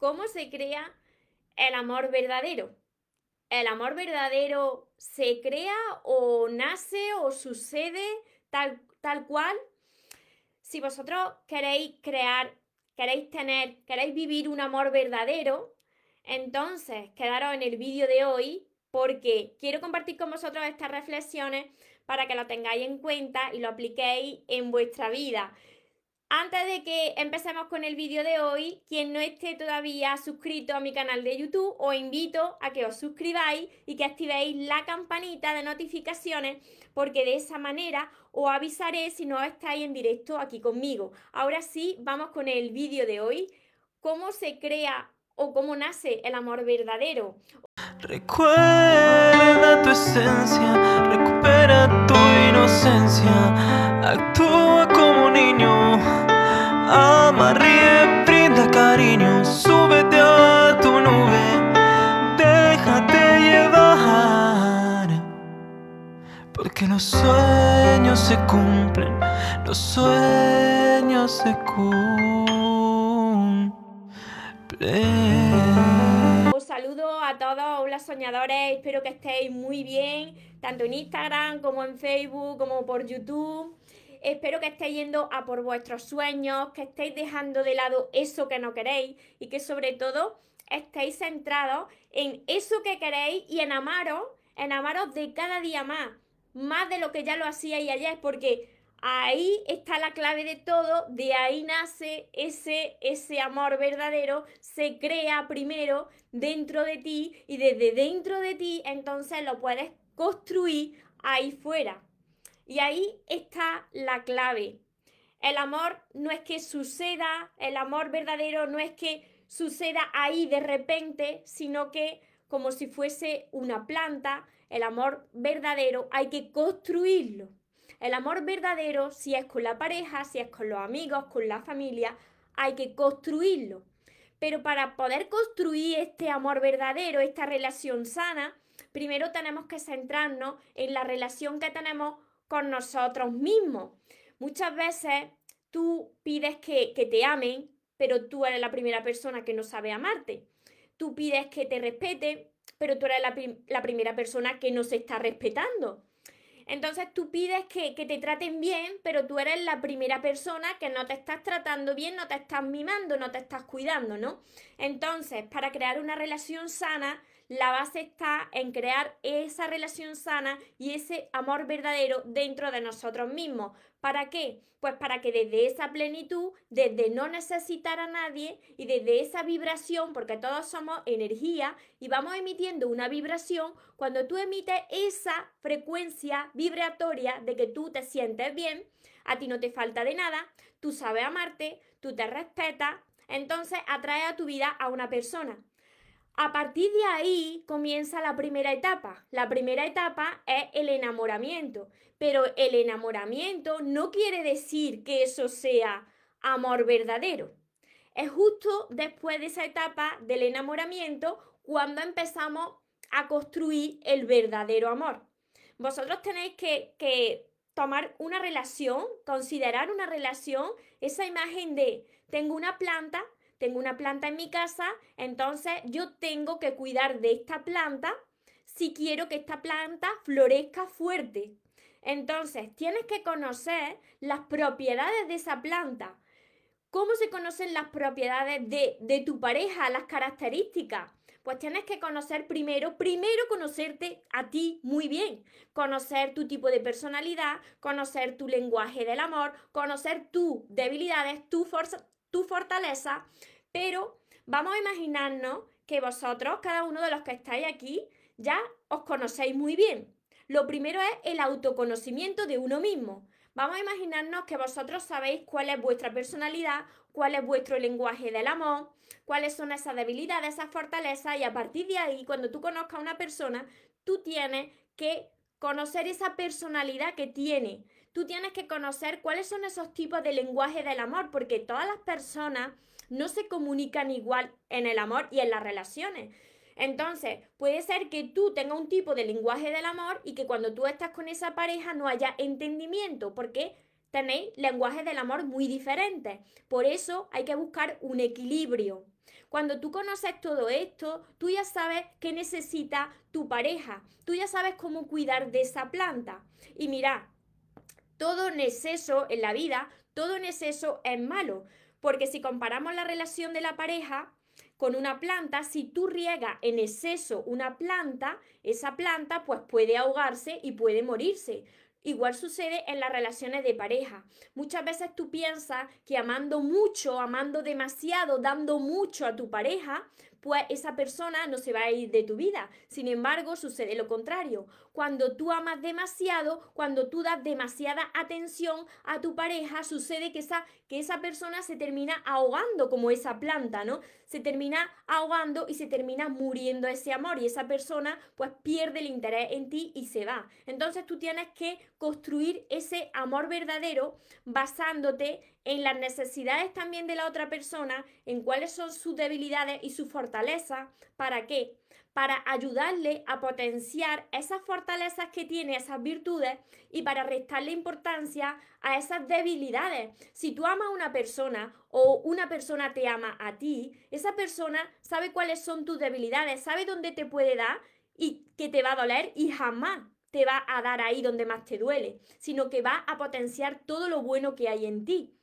¿Cómo se crea el amor verdadero? ¿El amor verdadero se crea o nace o sucede tal, tal cual? Si vosotros queréis crear, queréis tener, queréis vivir un amor verdadero, entonces quedaros en el vídeo de hoy porque quiero compartir con vosotros estas reflexiones para que lo tengáis en cuenta y lo apliquéis en vuestra vida. Antes de que empecemos con el vídeo de hoy, quien no esté todavía suscrito a mi canal de YouTube, os invito a que os suscribáis y que activéis la campanita de notificaciones porque de esa manera os avisaré si no estáis en directo aquí conmigo. Ahora sí, vamos con el vídeo de hoy. ¿Cómo se crea o cómo nace el amor verdadero? Recuerda tu esencia, recupera tu inocencia, actúa como niño ama, ríe, brinda cariño, súbete a tu nube, déjate llevar. Porque los sueños se cumplen, los sueños se cumplen. Os saludo a todos, hola soñadores, espero que estéis muy bien, tanto en Instagram como en Facebook, como por YouTube. Espero que estéis yendo a por vuestros sueños, que estéis dejando de lado eso que no queréis y que sobre todo estéis centrados en eso que queréis y en amaros, en amaros de cada día más, más de lo que ya lo hacíais ayer, porque ahí está la clave de todo, de ahí nace ese, ese amor verdadero, se crea primero dentro de ti y desde dentro de ti entonces lo puedes construir ahí fuera. Y ahí está la clave. El amor no es que suceda, el amor verdadero no es que suceda ahí de repente, sino que como si fuese una planta, el amor verdadero hay que construirlo. El amor verdadero, si es con la pareja, si es con los amigos, con la familia, hay que construirlo. Pero para poder construir este amor verdadero, esta relación sana, primero tenemos que centrarnos en la relación que tenemos con nosotros mismos. Muchas veces tú pides que, te amen, pero tú eres la primera persona que no sabe amarte. Tú pides que te respeten, pero tú eres la, primera persona que no se está respetando. Entonces tú pides que, que, te traten bien, pero tú eres la primera persona que no te estás tratando bien, no te estás mimando, no te estás cuidando, ¿no? Entonces, para crear una relación sana, la base está en crear esa relación sana y ese amor verdadero dentro de nosotros mismos. ¿Para qué? Pues para que desde esa plenitud, desde no necesitar a nadie y desde esa vibración, porque todos somos energía y vamos emitiendo una vibración, cuando tú emites esa frecuencia vibratoria de que tú te sientes bien, a ti no te falta de nada, tú sabes amarte, tú te respetas, entonces atrae a tu vida a una persona. A partir de ahí comienza la primera etapa. La primera etapa es el enamoramiento, pero el enamoramiento no quiere decir que eso sea amor verdadero. Es justo después de esa etapa del enamoramiento cuando empezamos a construir el verdadero amor. Vosotros tenéis que, que tomar una relación, considerar una relación, esa imagen de tengo una planta, tengo una planta en mi casa, entonces yo tengo que cuidar de esta planta si quiero que esta planta florezca fuerte. Entonces, tienes que conocer las propiedades de esa planta. ¿Cómo se conocen las propiedades de, de tu pareja, las características? Pues tienes que conocer primero, primero conocerte a ti muy bien, conocer tu tipo de personalidad, conocer tu lenguaje del amor, conocer tus debilidades, tu, fuerza, tu fortaleza, pero vamos a imaginarnos que vosotros, cada uno de los que estáis aquí, ya os conocéis muy bien. Lo primero es el autoconocimiento de uno mismo. Vamos a imaginarnos que vosotros sabéis cuál es vuestra personalidad, cuál es vuestro lenguaje del amor, cuáles son esas debilidades, esas fortalezas y a partir de ahí, cuando tú conozcas a una persona, tú tienes que conocer esa personalidad que tiene. Tú tienes que conocer cuáles son esos tipos de lenguaje del amor, porque todas las personas no se comunican igual en el amor y en las relaciones. Entonces, puede ser que tú tengas un tipo de lenguaje del amor y que cuando tú estás con esa pareja no haya entendimiento, porque tenéis lenguajes del amor muy diferentes. Por eso hay que buscar un equilibrio. Cuando tú conoces todo esto, tú ya sabes qué necesita tu pareja, tú ya sabes cómo cuidar de esa planta. Y mira, todo en exceso en la vida, todo en exceso es malo, porque si comparamos la relación de la pareja, con una planta, si tú riegas en exceso una planta, esa planta pues puede ahogarse y puede morirse. Igual sucede en las relaciones de pareja. Muchas veces tú piensas que amando mucho, amando demasiado, dando mucho a tu pareja, pues esa persona no se va a ir de tu vida. Sin embargo, sucede lo contrario. Cuando tú amas demasiado, cuando tú das demasiada atención a tu pareja, sucede que esa, que esa persona se termina ahogando como esa planta, ¿no? Se termina ahogando y se termina muriendo ese amor y esa persona pues pierde el interés en ti y se va. Entonces tú tienes que construir ese amor verdadero basándote en las necesidades también de la otra persona, en cuáles son sus debilidades y sus fortalezas. ¿Para qué? Para ayudarle a potenciar esas fortalezas que tiene, esas virtudes, y para restarle importancia a esas debilidades. Si tú amas a una persona o una persona te ama a ti, esa persona sabe cuáles son tus debilidades, sabe dónde te puede dar y que te va a doler y jamás te va a dar ahí donde más te duele, sino que va a potenciar todo lo bueno que hay en ti.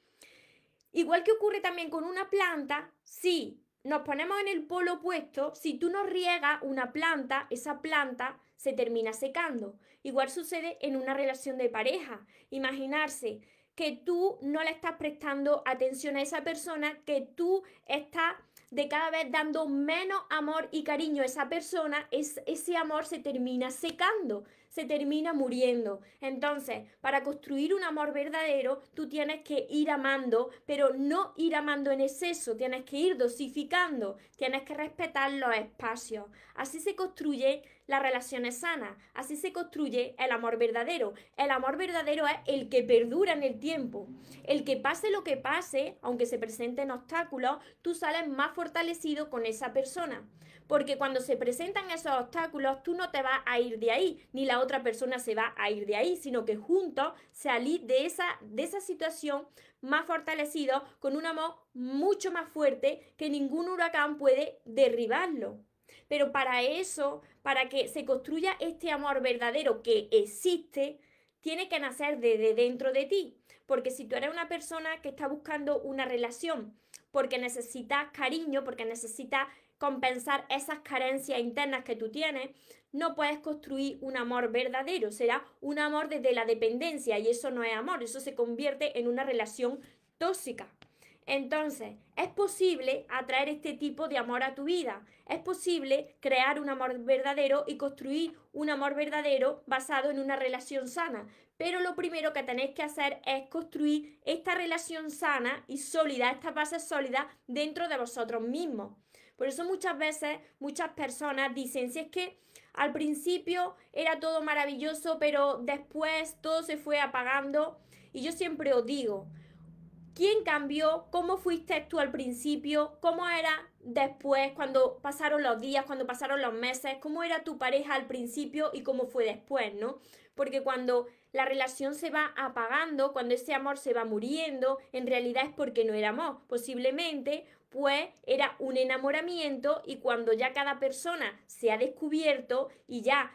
Igual que ocurre también con una planta, si nos ponemos en el polo opuesto, si tú no riegas una planta, esa planta se termina secando. Igual sucede en una relación de pareja. Imaginarse que tú no le estás prestando atención a esa persona, que tú estás de cada vez dando menos amor y cariño a esa persona, es, ese amor se termina secando, se termina muriendo. Entonces, para construir un amor verdadero, tú tienes que ir amando, pero no ir amando en exceso, tienes que ir dosificando, tienes que respetar los espacios. Así se construye las relaciones sanas, así se construye el amor verdadero. El amor verdadero es el que perdura en el tiempo, el que pase lo que pase, aunque se presenten obstáculos, tú sales más fortalecido con esa persona. Porque cuando se presentan esos obstáculos, tú no te vas a ir de ahí, ni la otra persona se va a ir de ahí, sino que juntos salís de esa, de esa situación más fortalecido, con un amor mucho más fuerte que ningún huracán puede derribarlo. Pero para eso, para que se construya este amor verdadero que existe, tiene que nacer desde dentro de ti. Porque si tú eres una persona que está buscando una relación, porque necesitas cariño, porque necesitas compensar esas carencias internas que tú tienes, no puedes construir un amor verdadero, será un amor desde la dependencia y eso no es amor, eso se convierte en una relación tóxica. Entonces, es posible atraer este tipo de amor a tu vida. Es posible crear un amor verdadero y construir un amor verdadero basado en una relación sana. Pero lo primero que tenéis que hacer es construir esta relación sana y sólida, esta base sólida dentro de vosotros mismos. Por eso muchas veces muchas personas dicen, si es que al principio era todo maravilloso, pero después todo se fue apagando. Y yo siempre os digo, ¿quién cambió? ¿Cómo fuiste tú al principio? ¿Cómo era después, cuando pasaron los días, cuando pasaron los meses? ¿Cómo era tu pareja al principio y cómo fue después, no? Porque cuando la relación se va apagando, cuando ese amor se va muriendo, en realidad es porque no era amor. Posiblemente pues era un enamoramiento y cuando ya cada persona se ha descubierto y ya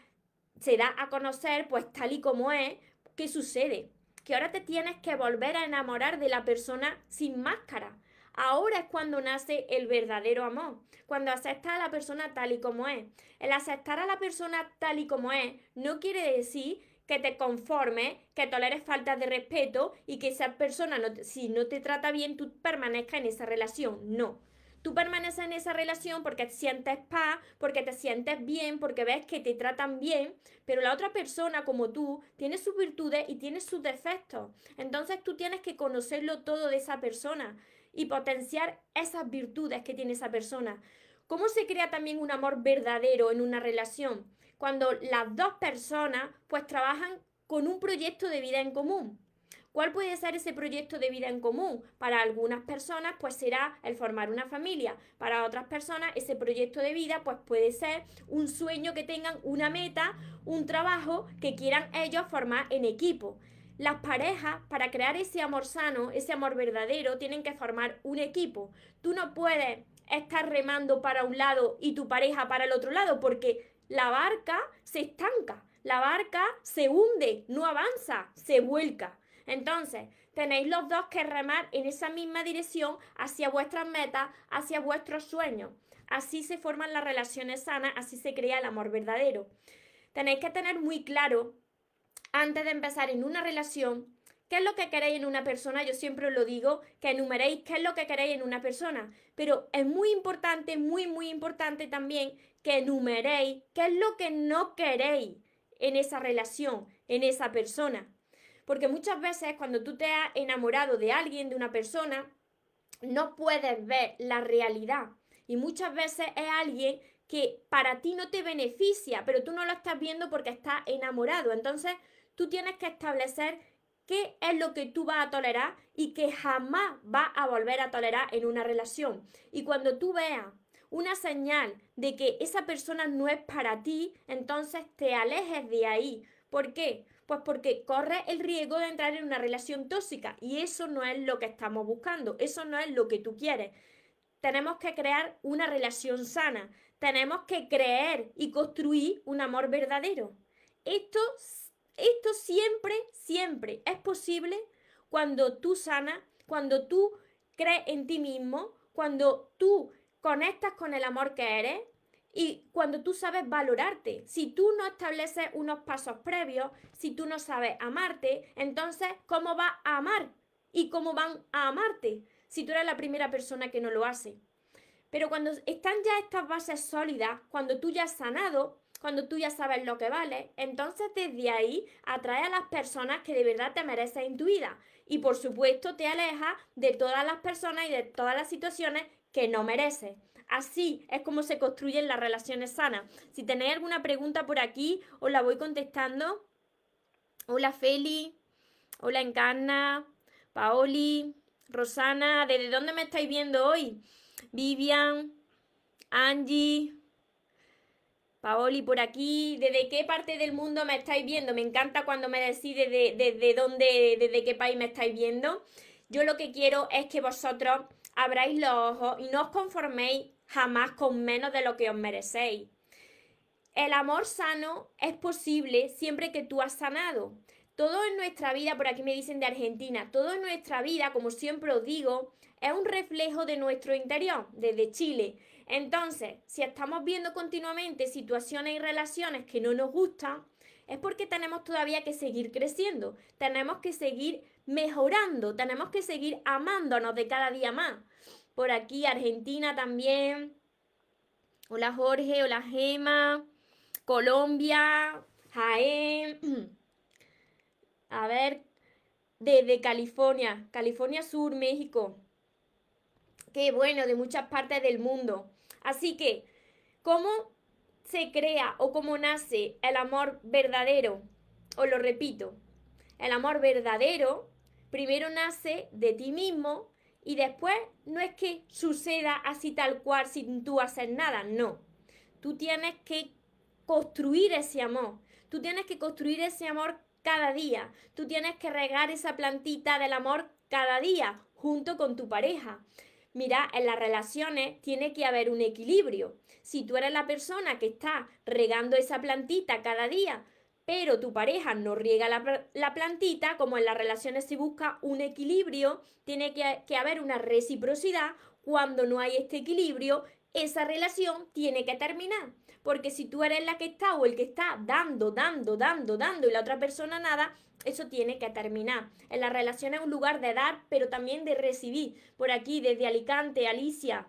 se da a conocer, pues tal y como es, ¿qué sucede? Que ahora te tienes que volver a enamorar de la persona sin máscara. Ahora es cuando nace el verdadero amor, cuando aceptas a la persona tal y como es. El aceptar a la persona tal y como es no quiere decir que te conformes, que toleres faltas de respeto y que esa persona, si no te trata bien, tú permanezcas en esa relación. No. Tú permaneces en esa relación porque te sientes paz, porque te sientes bien, porque ves que te tratan bien, pero la otra persona como tú tiene sus virtudes y tiene sus defectos. Entonces tú tienes que conocerlo todo de esa persona y potenciar esas virtudes que tiene esa persona. ¿Cómo se crea también un amor verdadero en una relación? cuando las dos personas pues trabajan con un proyecto de vida en común. ¿Cuál puede ser ese proyecto de vida en común? Para algunas personas pues será el formar una familia, para otras personas ese proyecto de vida pues puede ser un sueño que tengan, una meta, un trabajo que quieran ellos formar en equipo. las parejas, para crear ese amor sano, ese amor verdadero, tienen que formar un equipo. Tú no puedes estar remando para un lado y tu pareja para el otro lado, porque la barca se estanca, la barca se hunde, no avanza, se vuelca. Entonces, tenéis los dos que remar en esa misma dirección hacia vuestras metas, hacia vuestros sueños. Así se forman las relaciones sanas, así se crea el amor verdadero. Tenéis que tener muy claro, antes de empezar en una relación, qué es lo que queréis en una persona. Yo siempre os lo digo, que enumeréis qué es lo que queréis en una persona. Pero es muy importante, muy, muy importante también que enumeréis qué es lo que no queréis en esa relación, en esa persona. Porque muchas veces cuando tú te has enamorado de alguien, de una persona, no puedes ver la realidad. Y muchas veces es alguien que para ti no te beneficia, pero tú no lo estás viendo porque estás enamorado. Entonces, tú tienes que establecer qué es lo que tú vas a tolerar y que jamás vas a volver a tolerar en una relación. Y cuando tú veas una señal de que esa persona no es para ti, entonces te alejes de ahí. ¿Por qué? Pues porque corre el riesgo de entrar en una relación tóxica y eso no es lo que estamos buscando, eso no es lo que tú quieres. Tenemos que crear una relación sana, tenemos que creer y construir un amor verdadero. Esto, esto siempre, siempre es posible cuando tú sanas, cuando tú crees en ti mismo, cuando tú conectas con el amor que eres, y cuando tú sabes valorarte, si tú no estableces unos pasos previos, si tú no sabes amarte, entonces, ¿cómo vas a amar? ¿Y cómo van a amarte si tú eres la primera persona que no lo hace? Pero cuando están ya estas bases sólidas, cuando tú ya has sanado, cuando tú ya sabes lo que vale, entonces desde ahí atrae a las personas que de verdad te mereces en tu vida. Y por supuesto te alejas de todas las personas y de todas las situaciones que no mereces. Así es como se construyen las relaciones sanas. Si tenéis alguna pregunta por aquí, os la voy contestando. Hola Feli, hola Encarna, Paoli, Rosana, ¿desde dónde me estáis viendo hoy? Vivian, Angie, Paoli por aquí, ¿desde qué parte del mundo me estáis viendo? Me encanta cuando me decís desde, desde dónde, desde qué país me estáis viendo. Yo lo que quiero es que vosotros abráis los ojos y no os conforméis jamás con menos de lo que os merecéis. El amor sano es posible siempre que tú has sanado. Todo en nuestra vida, por aquí me dicen de Argentina, todo en nuestra vida, como siempre os digo, es un reflejo de nuestro interior, desde Chile. Entonces, si estamos viendo continuamente situaciones y relaciones que no nos gustan, es porque tenemos todavía que seguir creciendo, tenemos que seguir mejorando, tenemos que seguir amándonos de cada día más. Por aquí, Argentina también. Hola Jorge, hola Gema. Colombia, Jaén. A ver, desde California, California Sur, México. Qué bueno, de muchas partes del mundo. Así que, ¿cómo se crea o cómo nace el amor verdadero? Os lo repito, el amor verdadero primero nace de ti mismo y después no es que suceda así tal cual sin tú hacer nada, no. Tú tienes que construir ese amor. Tú tienes que construir ese amor cada día. Tú tienes que regar esa plantita del amor cada día junto con tu pareja. Mira, en las relaciones tiene que haber un equilibrio. Si tú eres la persona que está regando esa plantita cada día, pero tu pareja no riega la, plantita, como en las relaciones se busca un equilibrio, tiene que, haber una reciprocidad. Cuando no hay este equilibrio, esa relación tiene que terminar. Porque si tú eres la que está o el que está dando, dando, dando, dando y la otra persona nada, eso tiene que terminar. En la relación es un lugar de dar, pero también de recibir. Por aquí, desde Alicante, Alicia,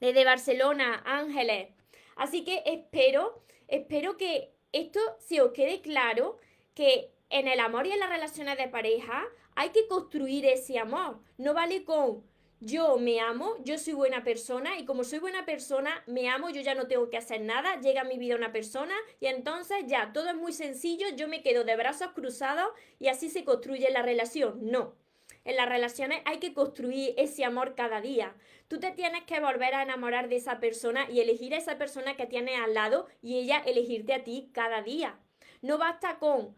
desde Barcelona, Ángeles. Así que espero, espero que esto se os quede claro que en el amor y en las relaciones de pareja hay que construir ese amor. No vale con yo me amo, yo soy buena persona y como soy buena persona, me amo, yo ya no tengo que hacer nada, llega a mi vida una persona y entonces ya todo es muy sencillo, yo me quedo de brazos cruzados y así se construye la relación. No. En las relaciones hay que construir ese amor cada día. Tú te tienes que volver a enamorar de esa persona y elegir a esa persona que tienes al lado y ella elegirte a ti cada día. No basta con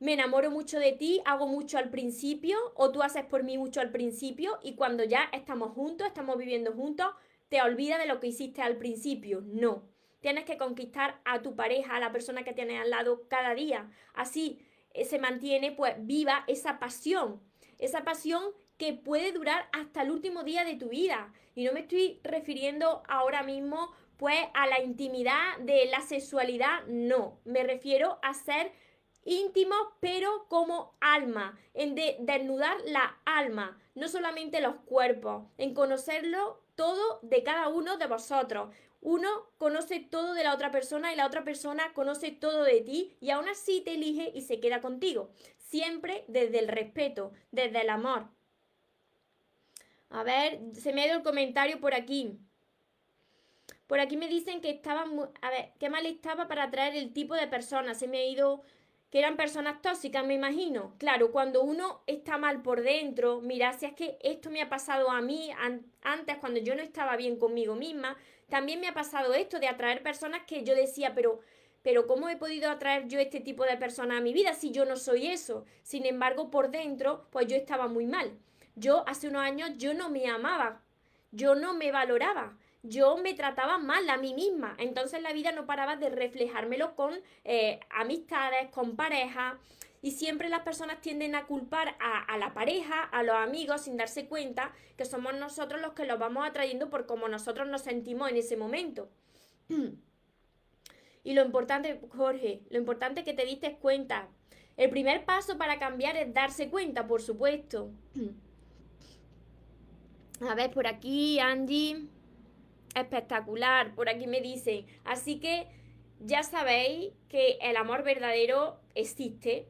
me enamoro mucho de ti, hago mucho al principio, o tú haces por mí mucho al principio, y cuando ya estamos juntos, estamos viviendo juntos, te olvidas de lo que hiciste al principio. No. Tienes que conquistar a tu pareja, a la persona que tienes al lado cada día. Así eh, se mantiene pues viva esa pasión. Esa pasión que puede durar hasta el último día de tu vida. Y no me estoy refiriendo ahora mismo pues a la intimidad de la sexualidad, no. Me refiero a ser íntimo, pero como alma, en desnudar la alma, no solamente los cuerpos, en conocerlo todo de cada uno de vosotros. Uno conoce todo de la otra persona y la otra persona conoce todo de ti y aún así te elige y se queda contigo. Siempre desde el respeto, desde el amor. A ver, se me ha ido el comentario por aquí. Por aquí me dicen que estaba muy... A ver, qué mal estaba para atraer el tipo de personas. Se me ha ido que eran personas tóxicas, me imagino. Claro, cuando uno está mal por dentro, mira, si es que esto me ha pasado a mí antes, cuando yo no estaba bien conmigo misma, también me ha pasado esto de atraer personas que yo decía, pero, pero ¿cómo he podido atraer yo este tipo de personas a mi vida si yo no soy eso? Sin embargo, por dentro, pues yo estaba muy mal. Yo hace unos años, yo no me amaba, yo no me valoraba yo me trataba mal a mí misma. Entonces la vida no paraba de reflejármelo con eh, amistades, con pareja. Y siempre las personas tienden a culpar a, a, la pareja, a los amigos, sin darse cuenta que somos nosotros los que los vamos atrayendo por cómo nosotros nos sentimos en ese momento. Y lo importante, Jorge, lo importante es que te diste cuenta. El primer paso para cambiar es darse cuenta, por supuesto. A ver, por aquí, Angie espectacular. Por aquí me dicen. Así que ya sabéis que el amor verdadero existe,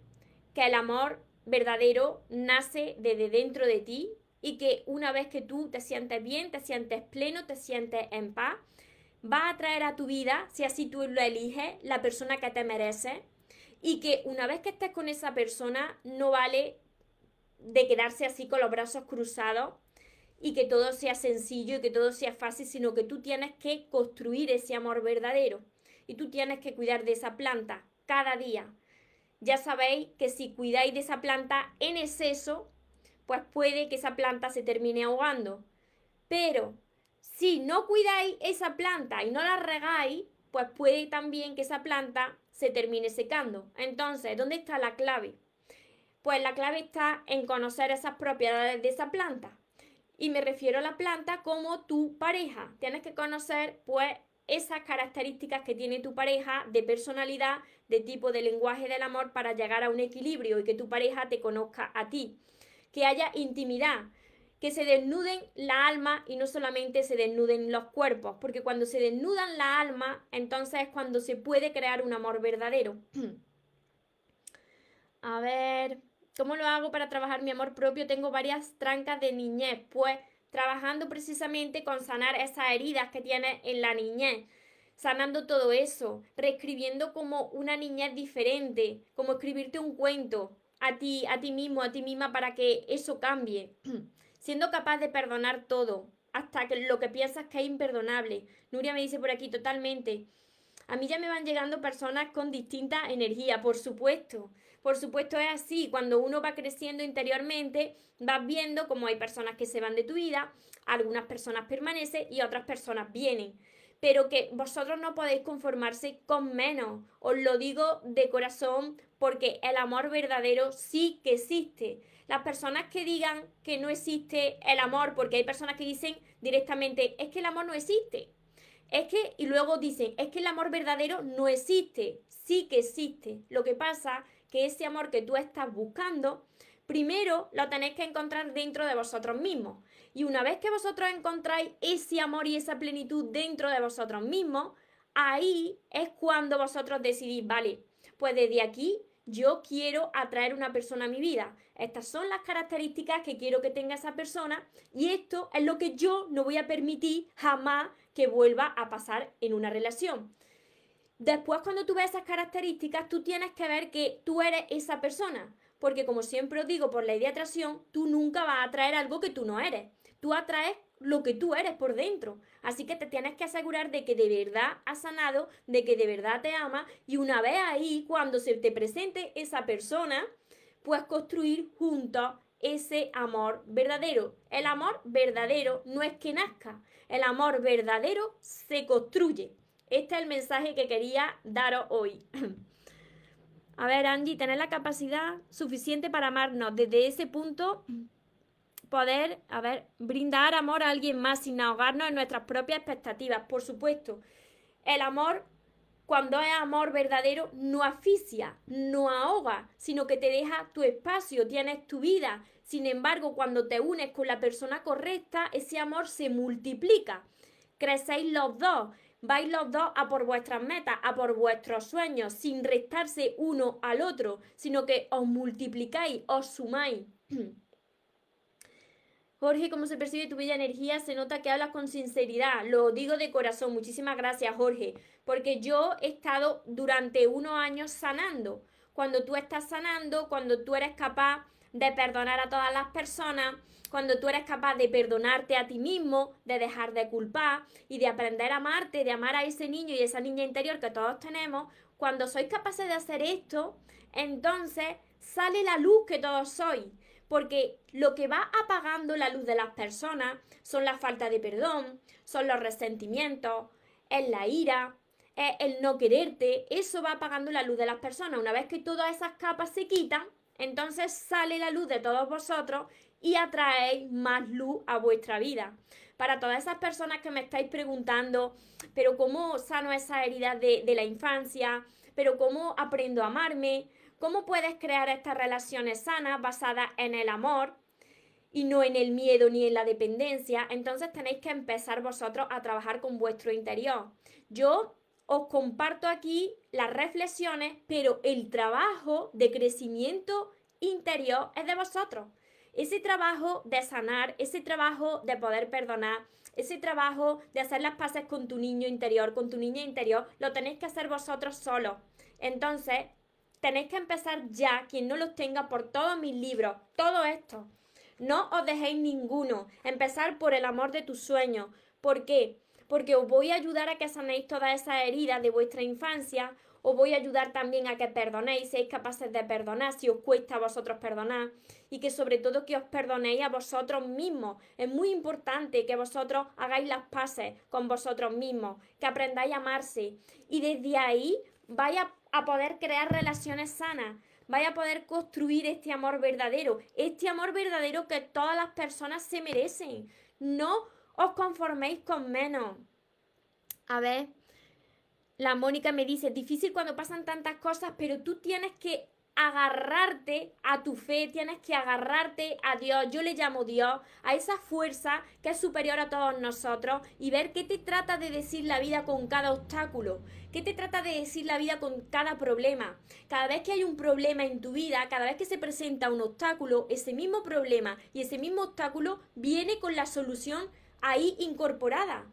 que el amor verdadero nace desde dentro de ti y que una vez que tú te sientes bien, te sientes pleno, te sientes en paz, va a traer a tu vida, si así tú lo eliges, la persona que te merece y que una vez que estés con esa persona no vale de quedarse así con los brazos cruzados y que todo sea sencillo y que todo sea fácil, sino que tú tienes que construir ese amor verdadero y tú tienes que cuidar de esa planta cada día. Ya sabéis que si cuidáis de esa planta en exceso, pues puede que esa planta se termine ahogando. Pero si no cuidáis esa planta y no la regáis, pues puede también que esa planta se termine secando. Entonces, ¿dónde está la clave? Pues la clave está en conocer esas propiedades de esa planta. Y me refiero a la planta como tu pareja. Tienes que conocer, pues, esas características que tiene tu pareja de personalidad, de tipo de lenguaje del amor para llegar a un equilibrio y que tu pareja te conozca a ti. Que haya intimidad, que se desnuden la alma y no solamente se desnuden los cuerpos, porque cuando se desnudan la alma, entonces es cuando se puede crear un amor verdadero. a ver, ¿Cómo lo hago para trabajar mi amor propio? Tengo varias trancas de niñez, pues trabajando precisamente con sanar esas heridas que tienes en la niñez, sanando todo eso, reescribiendo como una niñez diferente, como escribirte un cuento a ti, a ti mismo, a ti misma para que eso cambie, siendo capaz de perdonar todo, hasta que lo que piensas que es imperdonable. Nuria me dice por aquí totalmente. A mí ya me van llegando personas con distinta energía, por supuesto. Por supuesto es así, cuando uno va creciendo interiormente, vas viendo cómo hay personas que se van de tu vida, algunas personas permanecen y otras personas vienen. Pero que vosotros no podéis conformarse con menos. Os lo digo de corazón porque el amor verdadero sí que existe. Las personas que digan que no existe el amor, porque hay personas que dicen directamente, es que el amor no existe. Es que, y luego dicen, es que el amor verdadero no existe. Sí que existe. Lo que pasa que ese amor que tú estás buscando, primero lo tenéis que encontrar dentro de vosotros mismos. Y una vez que vosotros encontráis ese amor y esa plenitud dentro de vosotros mismos, ahí es cuando vosotros decidís, vale, pues desde aquí yo quiero atraer una persona a mi vida. Estas son las características que quiero que tenga esa persona y esto es lo que yo no voy a permitir jamás que vuelva a pasar en una relación. Después, cuando tú ves esas características, tú tienes que ver que tú eres esa persona. Porque como siempre os digo, por la idea de atracción, tú nunca vas a atraer algo que tú no eres. Tú atraes lo que tú eres por dentro. Así que te tienes que asegurar de que de verdad has sanado, de que de verdad te ama y una vez ahí, cuando se te presente esa persona, pues construir juntos ese amor verdadero. El amor verdadero no es que nazca, el amor verdadero se construye. Este es el mensaje que quería daros hoy. A ver, Angie, tener la capacidad suficiente para amarnos desde ese punto poder, a ver, brindar amor a alguien más sin ahogarnos en nuestras propias expectativas. Por supuesto, el amor, cuando es amor verdadero, no asfixia, no ahoga, sino que te deja tu espacio, tienes tu vida. Sin embargo, cuando te unes con la persona correcta, ese amor se multiplica. Crecéis los dos, vais los dos a por vuestras metas, a por vuestros sueños, sin restarse uno al otro, sino que os multiplicáis, os sumáis. Jorge, ¿cómo se percibe tu bella energía? Se nota que hablas con sinceridad. Lo digo de corazón. Muchísimas gracias, Jorge. Porque yo he estado durante unos años sanando. Cuando tú estás sanando, cuando tú eres capaz de perdonar a todas las personas, cuando tú eres capaz de perdonarte a ti mismo, de dejar de culpar y de aprender a amarte, de amar a ese niño y esa niña interior que todos tenemos, cuando sois capaces de hacer esto, entonces sale la luz que todos sois porque lo que va apagando la luz de las personas son la falta de perdón, son los resentimientos, es la ira, es el no quererte, eso va apagando la luz de las personas. Una vez que todas esas capas se quitan, entonces sale la luz de todos vosotros y atraéis más luz a vuestra vida. Para todas esas personas que me estáis preguntando, pero ¿cómo sano esas heridas de, de la infancia? ¿Pero cómo aprendo a amarme? ¿Cómo puedes crear estas relaciones sanas basadas en el amor y no en el miedo ni en la dependencia? Entonces tenéis que empezar vosotros a trabajar con vuestro interior. Yo os comparto aquí las reflexiones, pero el trabajo de crecimiento interior es de vosotros. Ese trabajo de sanar, ese trabajo de poder perdonar, ese trabajo de hacer las paces con tu niño interior, con tu niña interior, lo tenéis que hacer vosotros solos. Entonces, tenéis que empezar ya, quien no los tenga, por todos mis libros, todo esto. No os dejéis ninguno. Empezar por el amor de tus sueños. ¿Por qué? Porque os voy a ayudar a que sanéis todas esas heridas de vuestra infancia. Os voy a ayudar también a que perdonéis, seáis capaces de perdonar si os cuesta a vosotros perdonar. Y que sobre todo que os perdonéis a vosotros mismos. Es muy importante que vosotros hagáis las paces con vosotros mismos, que aprendáis a amarse. Y desde ahí vaya a poder crear relaciones sanas, vaya a poder construir este amor verdadero, este amor verdadero que todas las personas se merecen. No os conforméis con menos. A ver, la Mónica me dice, difícil cuando pasan tantas cosas, pero tú tienes que agarrarte a tu fe, tienes que agarrarte a Dios, yo le llamo Dios, a esa fuerza que es superior a todos nosotros y ver qué te trata de decir la vida con cada obstáculo, qué te trata de decir la vida con cada problema. Cada vez que hay un problema en tu vida, cada vez que se presenta un obstáculo, ese mismo problema y ese mismo obstáculo viene con la solución ahí incorporada.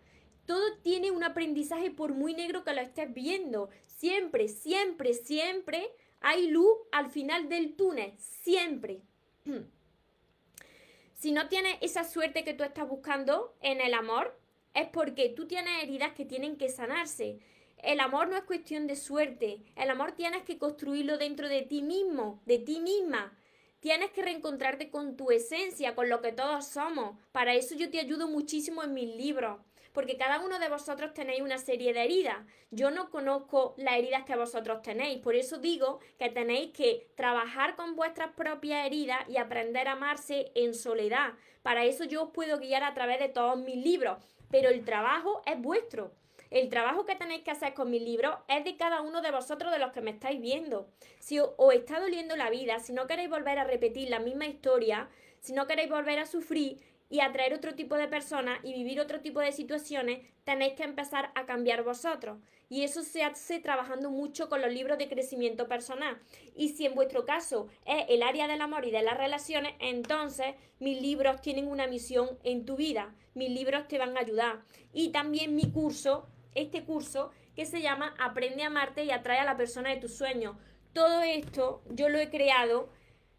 Todo tiene un aprendizaje por muy negro que lo estés viendo. Siempre, siempre, siempre hay luz al final del túnel, siempre. si no tienes esa suerte que tú estás buscando en el amor, es porque tú tienes heridas que tienen que sanarse. El amor no es cuestión de suerte, el amor tienes que construirlo dentro de ti mismo, de ti misma. Tienes que reencontrarte con tu esencia, con lo que todos somos. Para eso yo te ayudo muchísimo en mis libros porque cada uno de vosotros tenéis una serie de heridas. Yo no conozco las heridas que vosotros tenéis, por eso digo que tenéis que trabajar con vuestras propias heridas y aprender a amarse en soledad. Para eso yo os puedo guiar a través de todos mis libros, pero el trabajo es vuestro. El trabajo que tenéis que hacer con mis libros es de cada uno de vosotros de los que me estáis viendo. Si os, está doliendo la vida, si no queréis volver a repetir la misma historia, si no queréis volver a sufrir, y atraer otro tipo de personas y vivir otro tipo de situaciones, tenéis que empezar a cambiar vosotros. Y eso se hace trabajando mucho con los libros de crecimiento personal. Y si en vuestro caso es el área del amor y de las relaciones, entonces mis libros tienen una misión en tu vida. Mis libros te van a ayudar. Y también mi curso, este curso que se llama Aprende a amarte y atrae a la persona de tus sueños. Todo esto yo lo he creado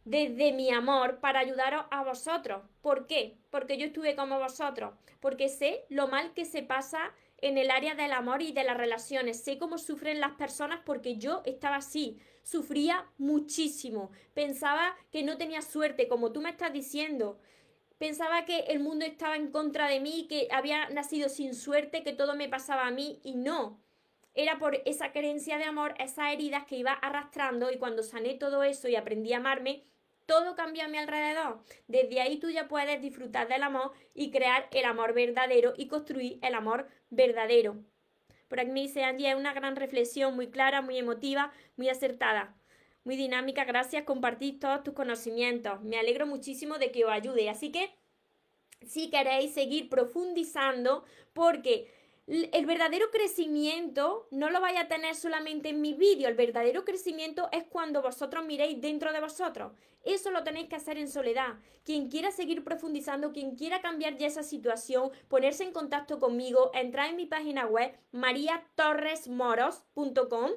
desde mi amor para ayudaros a vosotros. ¿Por qué? Porque yo estuve como vosotros, porque sé lo mal que se pasa en el área del amor y de las relaciones, sé cómo sufren las personas porque yo estaba así, sufría muchísimo, pensaba que no tenía suerte, como tú me estás diciendo, pensaba que el mundo estaba en contra de mí, que había nacido sin suerte, que todo me pasaba a mí y no. Era por esa creencia de amor, esas heridas que iba arrastrando y cuando sané todo eso y aprendí a amarme, todo cambió a mi alrededor. Desde ahí tú ya puedes disfrutar del amor y crear el amor verdadero y construir el amor verdadero. Por aquí me dice Angie, es una gran reflexión, muy clara, muy emotiva, muy acertada, muy dinámica. Gracias, compartir todos tus conocimientos. Me alegro muchísimo de que os ayude. Así que, si queréis seguir profundizando, porque el verdadero crecimiento no lo vaya a tener solamente en mi vídeo, el verdadero crecimiento es cuando vosotros miréis dentro de vosotros. Eso lo tenéis que hacer en soledad. Quien quiera seguir profundizando, quien quiera cambiar ya esa situación, ponerse en contacto conmigo, entrar en mi página web mariatorresmoros.com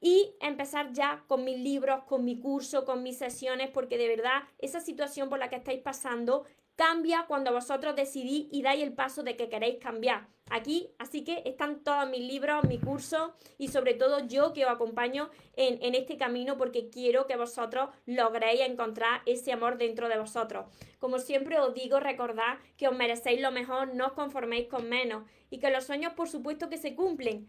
y empezar ya con mis libros, con mi curso, con mis sesiones, porque de verdad esa situación por la que estáis pasando cambia cuando vosotros decidís y dais el paso de que queréis cambiar. Aquí, así que están todos mis libros, mi curso y sobre todo yo que os acompaño en, en, este camino porque quiero que vosotros logréis encontrar ese amor dentro de vosotros. Como siempre os digo, recordad que os merecéis lo mejor, no os conforméis con menos y que los sueños por supuesto que se cumplen,